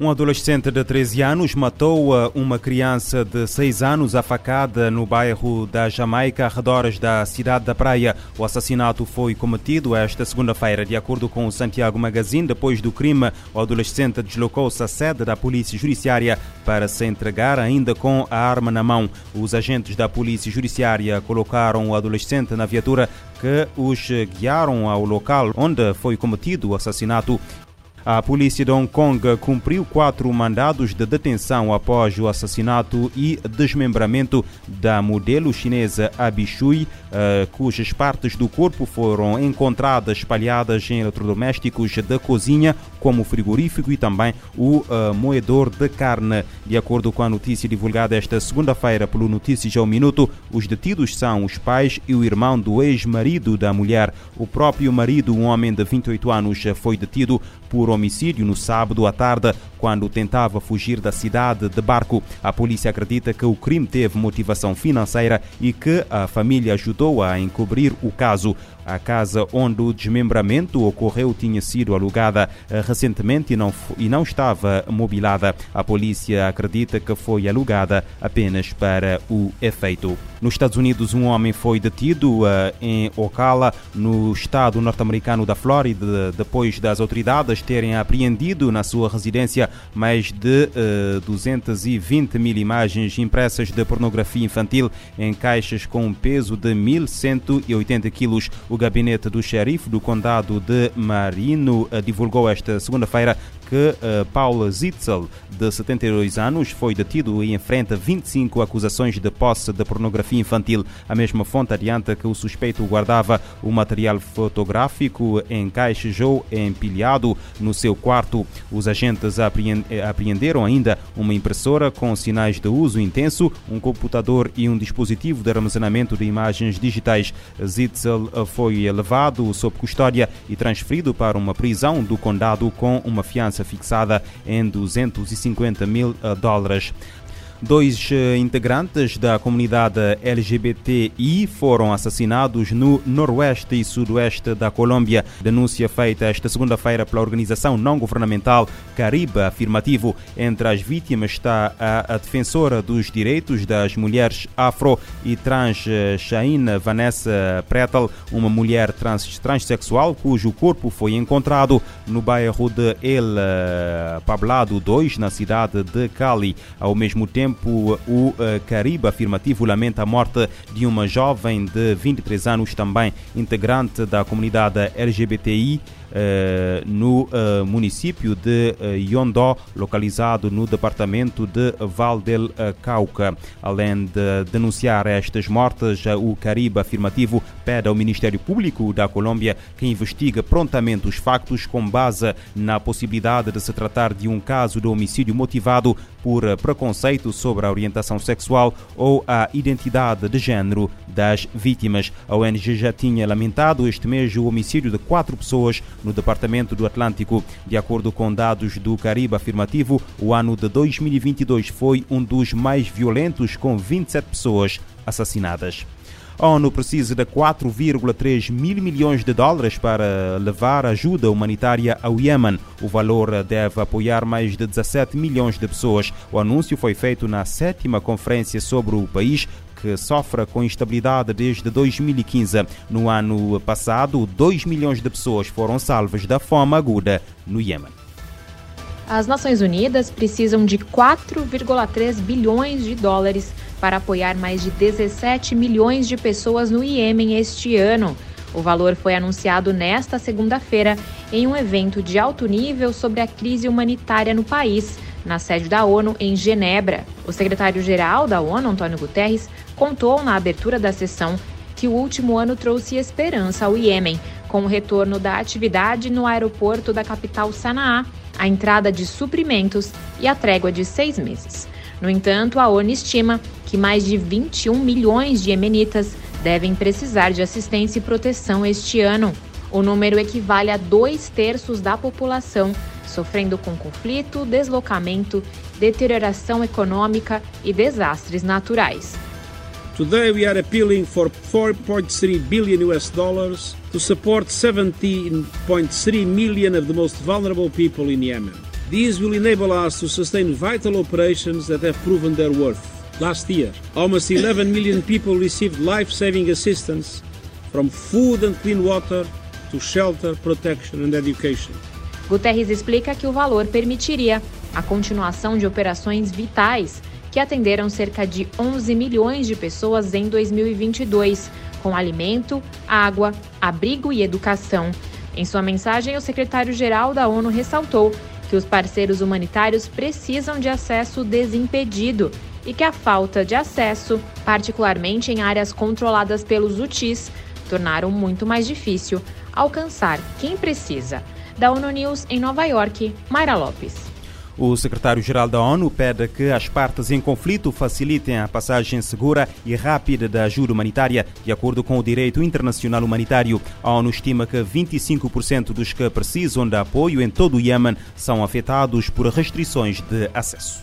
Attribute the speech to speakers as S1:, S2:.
S1: Um adolescente de 13 anos matou uh, uma criança de 6 anos afacada no bairro da Jamaica, arredores da cidade da Praia. O assassinato foi cometido esta segunda-feira. De acordo com o Santiago Magazine, depois do crime, o adolescente deslocou-se à sede da Polícia Judiciária para se entregar ainda com a arma na mão. Os agentes da Polícia Judiciária colocaram o adolescente na viatura que os guiaram ao local onde foi cometido o assassinato. A polícia de Hong Kong cumpriu quatro mandados de detenção após o assassinato e desmembramento da modelo chinesa Abishui, uh, cujas partes do corpo foram encontradas espalhadas em eletrodomésticos da cozinha, como o frigorífico e também o uh, moedor de carne. De acordo com a notícia divulgada esta segunda-feira pelo Notícias ao Minuto, os detidos são os pais e o irmão do ex-marido da mulher. O próprio marido, um homem de 28 anos, foi detido por homicídio no sábado à tarde, quando tentava fugir da cidade de barco. A polícia acredita que o crime teve motivação financeira e que a família ajudou a encobrir o caso. A casa onde o desmembramento ocorreu tinha sido alugada eh, recentemente e não, e não estava mobilada. A polícia acredita que foi alugada apenas para o efeito. Nos Estados Unidos, um homem foi detido uh, em Ocala, no estado norte-americano da Flórida, depois das autoridades terem apreendido na sua residência mais de uh, 220 mil imagens impressas de pornografia infantil em caixas com um peso de 1.180 quilos. O gabinete do xerife do condado de Marino uh, divulgou esta segunda-feira que uh, Paul Zitzel, de 72 anos, foi detido e enfrenta 25 acusações de posse de pornografia infantil. A mesma fonte adianta que o suspeito guardava o material fotográfico em caixas ou empilhado no seu quarto. Os agentes apreenderam ainda uma impressora com sinais de uso intenso, um computador e um dispositivo de armazenamento de imagens digitais. Zitzel foi levado sob custódia e transferido para uma prisão do condado com uma fiança fixada em 250 mil eh, dólares. Dois eh, integrantes da comunidade LGBTI foram assassinados no noroeste e sudoeste da Colômbia. Denúncia feita esta segunda-feira pela organização não-governamental Caribe Afirmativo. Entre as vítimas está a, a, defensora dos direitos das mulheres afro e trans eh, Shaina Vanessa Pretel, uma mulher trans, transexual cujo corpo foi encontrado no bairro de El eh, Pablado 2, na cidade de Cali. Ao mesmo tempo, tempo, o eh, Caribe Afirmativo lamenta a morte de uma jovem de 23 anos, também integrante da comunidade LGBTI no eh, município de eh, Yondó, localizado no departamento de Val del Cauca. Além de denunciar estas mortes, o Caribe Afirmativo pede ao Ministério Público da Colômbia que investigue prontamente os factos com base na possibilidade de se tratar de um caso de homicídio motivado por preconceito sobre a orientação sexual ou a identidade de género das vítimas. A ONG já tinha lamentado este mês o homicídio de quatro pessoas no Departamento do Atlântico. De acordo com dados do Caribe Afirmativo, o ano de 2022 foi um dos mais violentos, com 27 pessoas assassinadas. A ONU precisa de 4,3 mil milhões de dólares para levar ajuda humanitária ao Iêmen. O valor deve apoiar mais de 17 milhões de pessoas. O anúncio foi feito na sétima conferência sobre o país que sofre com instabilidade desde 2015. No ano passado, 2 milhões de pessoas foram salvas da fome aguda no Iêmen.
S2: As Nações Unidas precisam de 4,3 bilhões de dólares para apoiar mais de 17 milhões de pessoas no Iêmen este ano. O valor foi anunciado nesta segunda-feira em um evento de alto nível sobre a crise humanitária no país, na sede da ONU em Genebra. O secretário-geral da ONU, Antônio Guterres, contou na abertura da sessão que o último ano trouxe esperança ao Iêmen, com o retorno da atividade no aeroporto da capital Sanaa, a entrada de suprimentos e a trégua de seis meses. No entanto, a ONU estima que mais de 21 milhões de iemenitas devem precisar de assistência e proteção este ano. O número equivale a dois terços da população, sofrendo com conflito, deslocamento, deterioração econômica e desastres naturais.
S3: Today we are appealing for 4.3 billion US dollars to support 17.3 million of the most vulnerable people in Yemen. These will enable us to sustain vital operations that have proven their worth. Last year, almost 11 million people received life saving assistance from food and clean water to shelter, protection and education.
S2: Guterres explica que o valor permitiria a continuação de operações vitais que atenderam cerca de 11 milhões de pessoas em 2022, com alimento, água, abrigo e educação. Em sua mensagem, o secretário-geral da ONU ressaltou que os parceiros humanitários precisam de acesso desimpedido e que a falta de acesso, particularmente em áreas controladas pelos UTIs, tornaram muito mais difícil alcançar quem precisa. Da ONU News em Nova York, Mayra Lopes.
S1: O secretário-geral da ONU pede que as partes em conflito facilitem a passagem segura e rápida da ajuda humanitária, de acordo com o direito internacional humanitário. A ONU estima que 25% dos que precisam de apoio em todo o Iêmen são afetados por restrições de acesso.